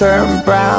turn brown.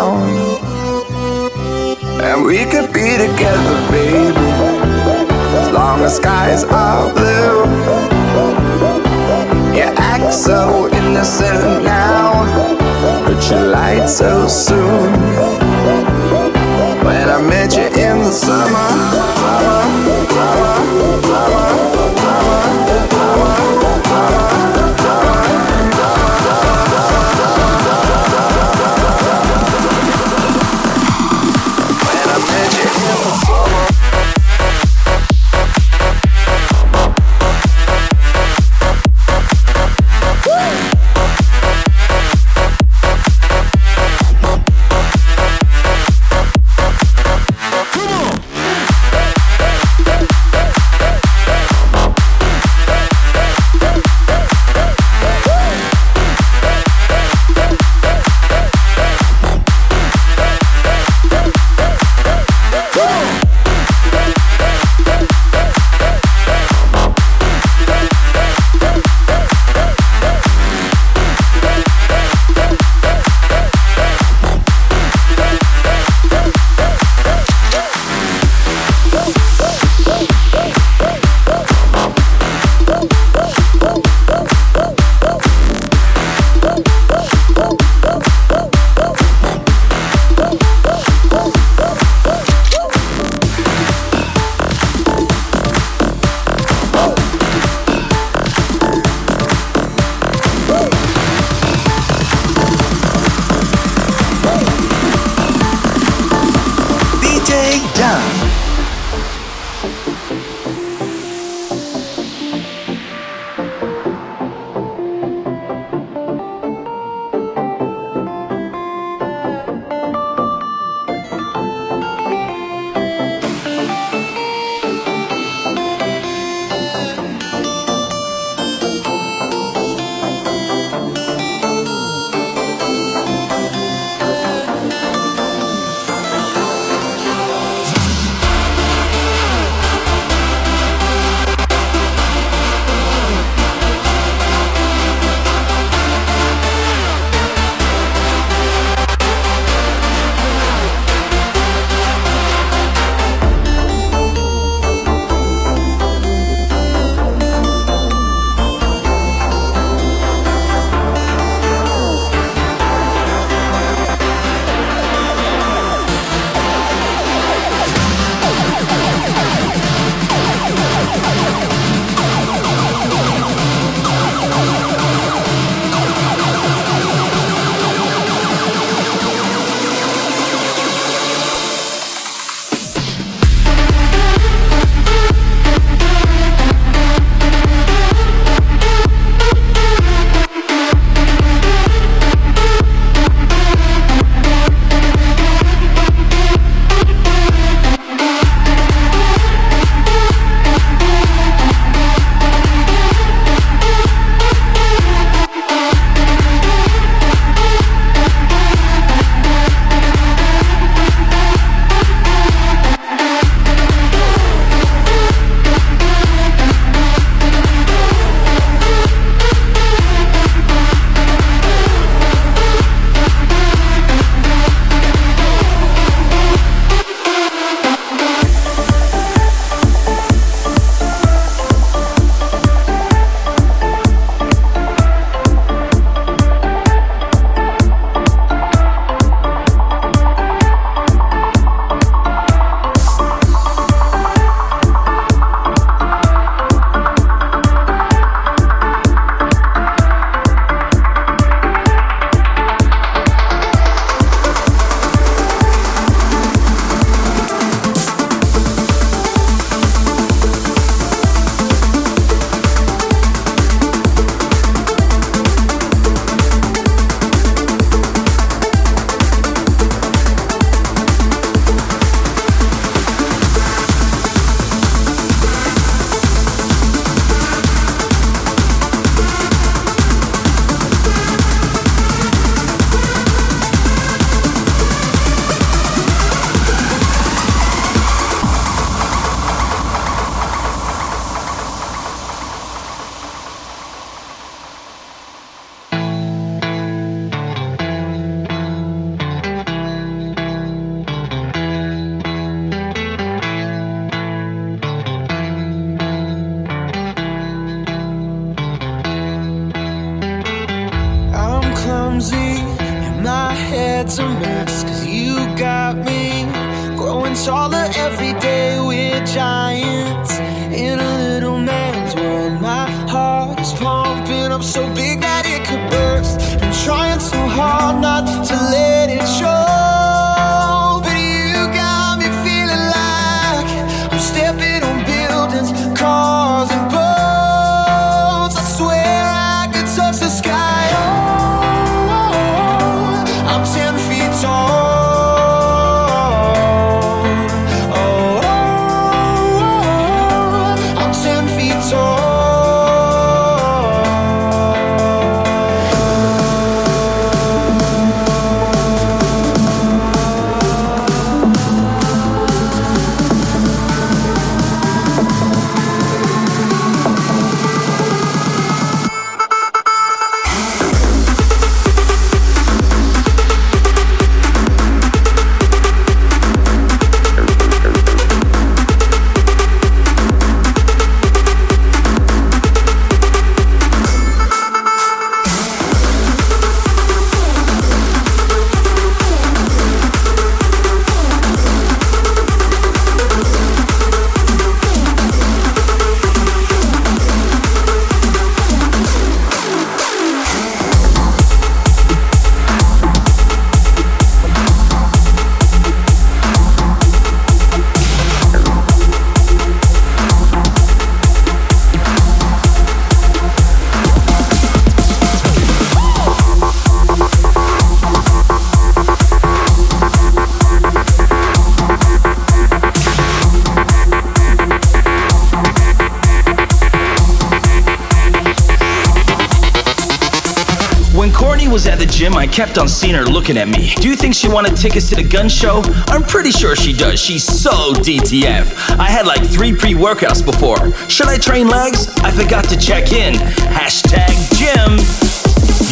Was at the gym, I kept on seeing her looking at me. Do you think she wanted tickets to the gun show? I'm pretty sure she does. She's so DTF. I had like three pre workouts before. Should I train legs? I forgot to check in. Hashtag gym.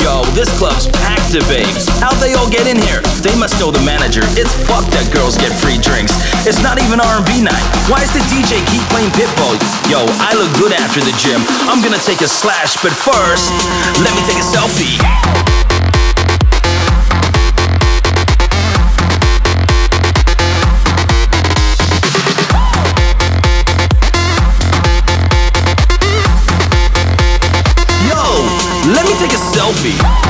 Yo, this club's packed of babes. How'd they all get in here? They must know the manager. It's fucked that girls get free drinks. It's not even R&B night. Why does the DJ keep playing Pitbull? Yo, I look good after the gym. I'm gonna take a slash, but first, let me take a selfie. Me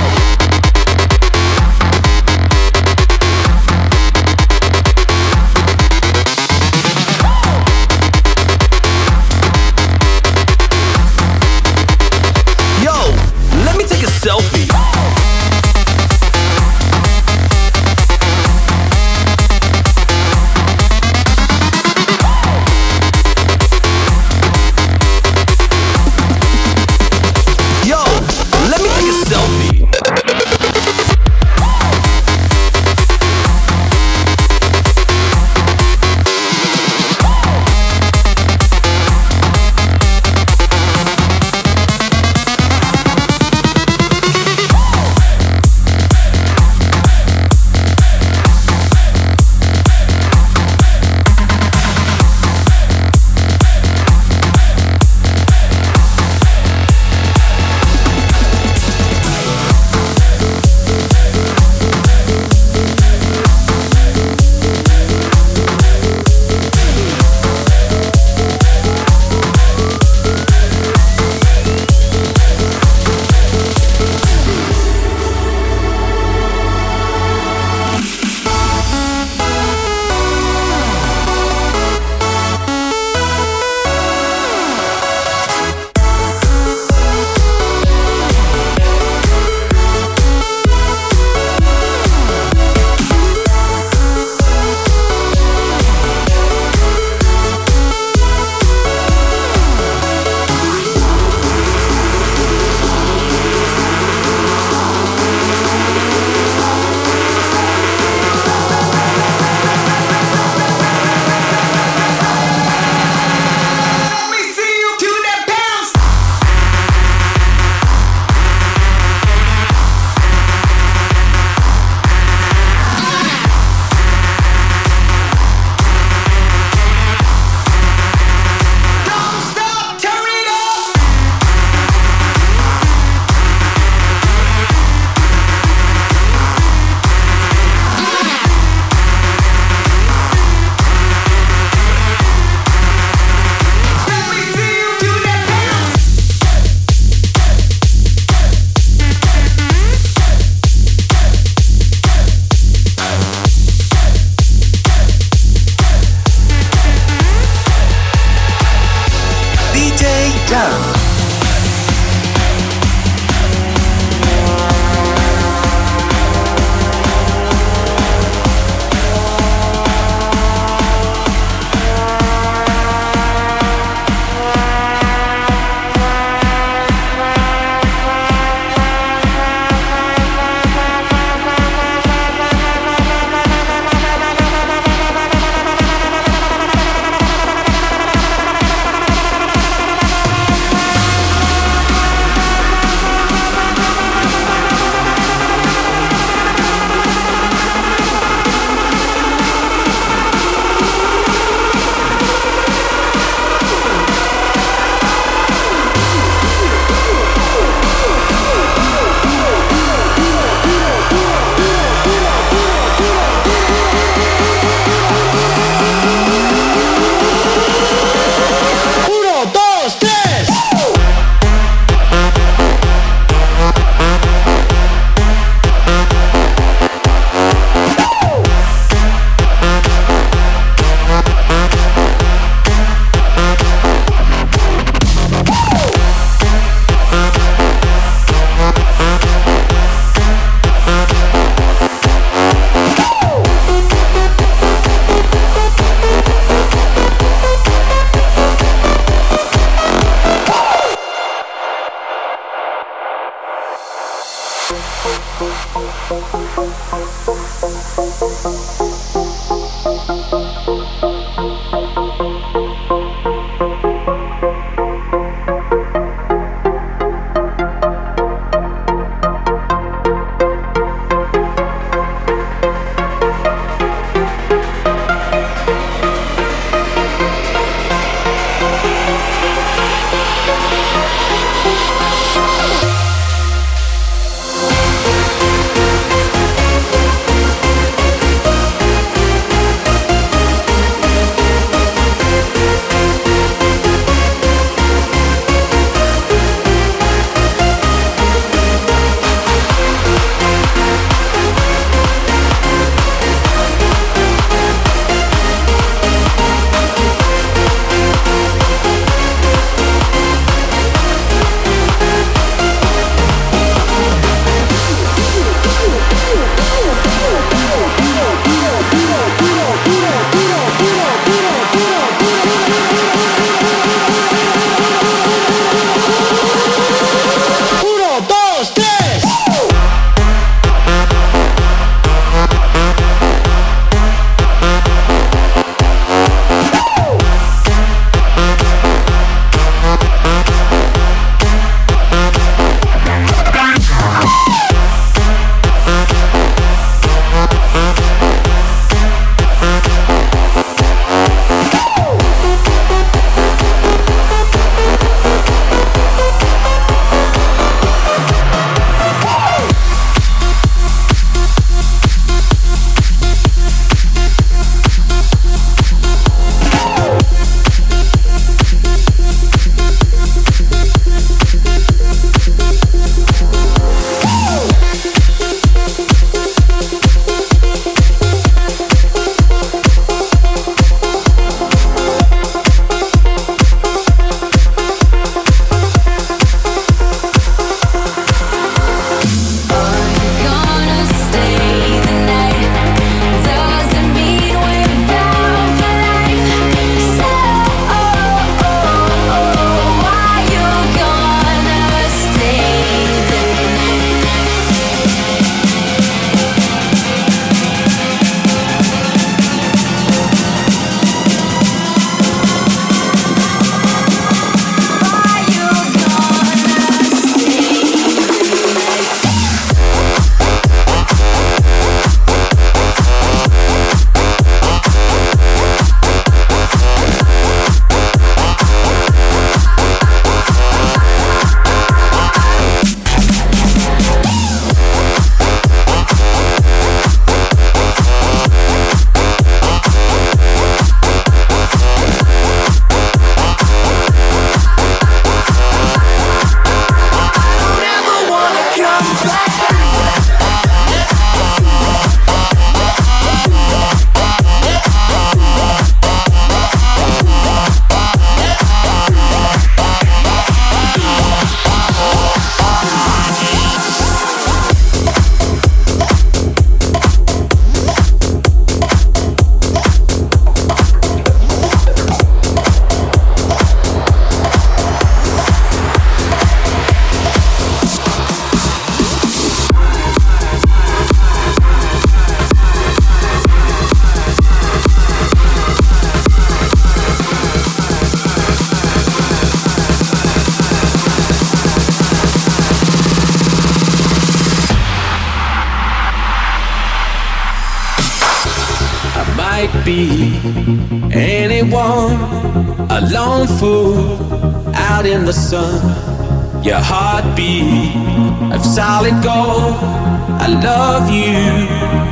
love you,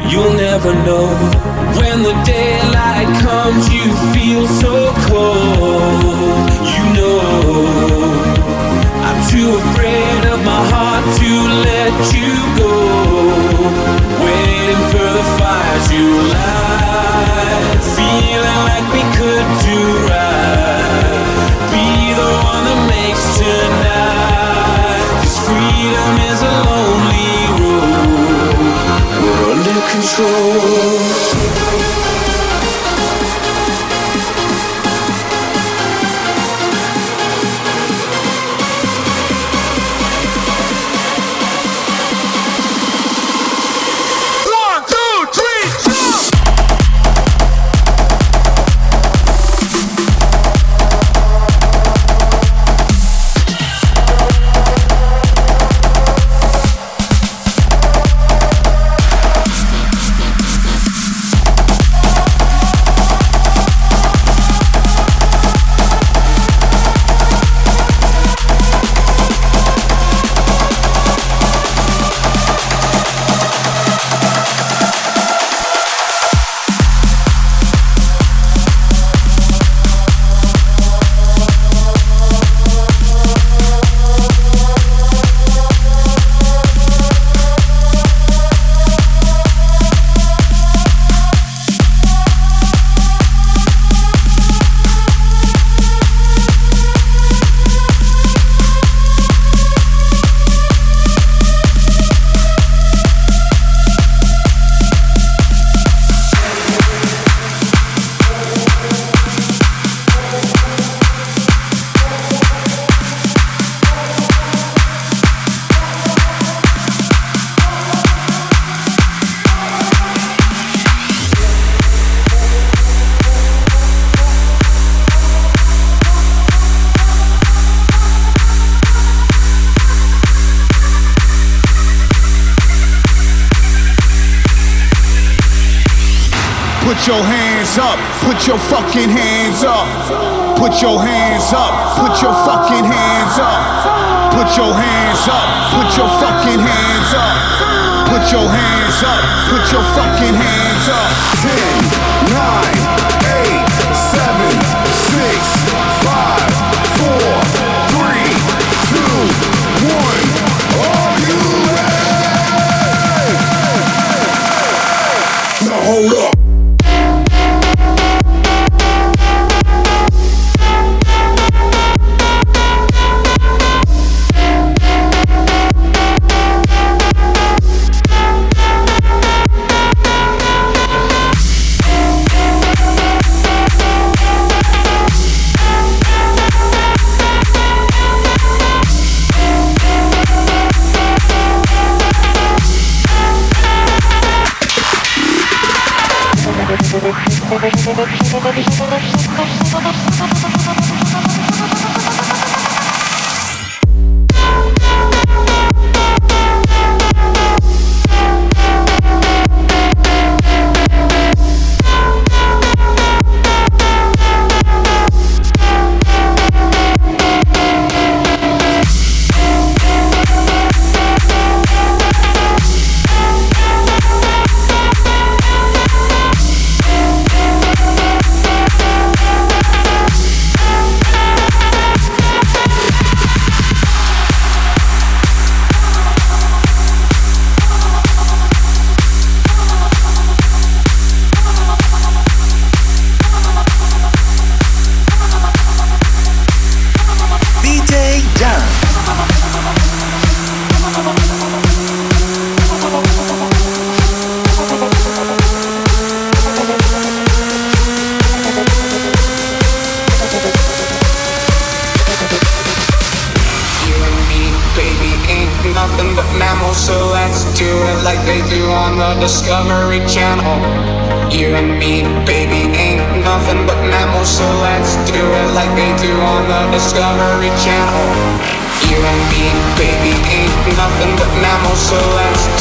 you'll never know. When the daylight comes, you feel so cold. You know, I'm too afraid of my heart to let you go. Waiting for the fire to light, feeling like. control.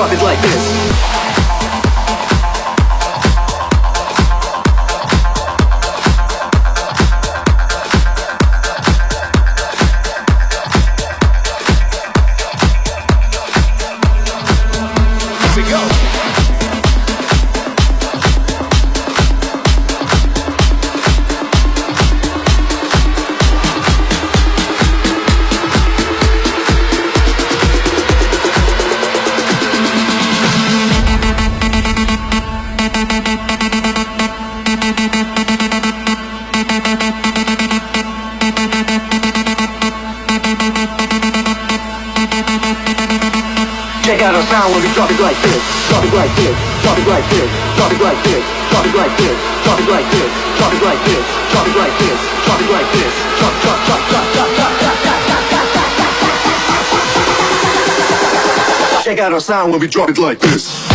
drop it like sound when we drop it like this.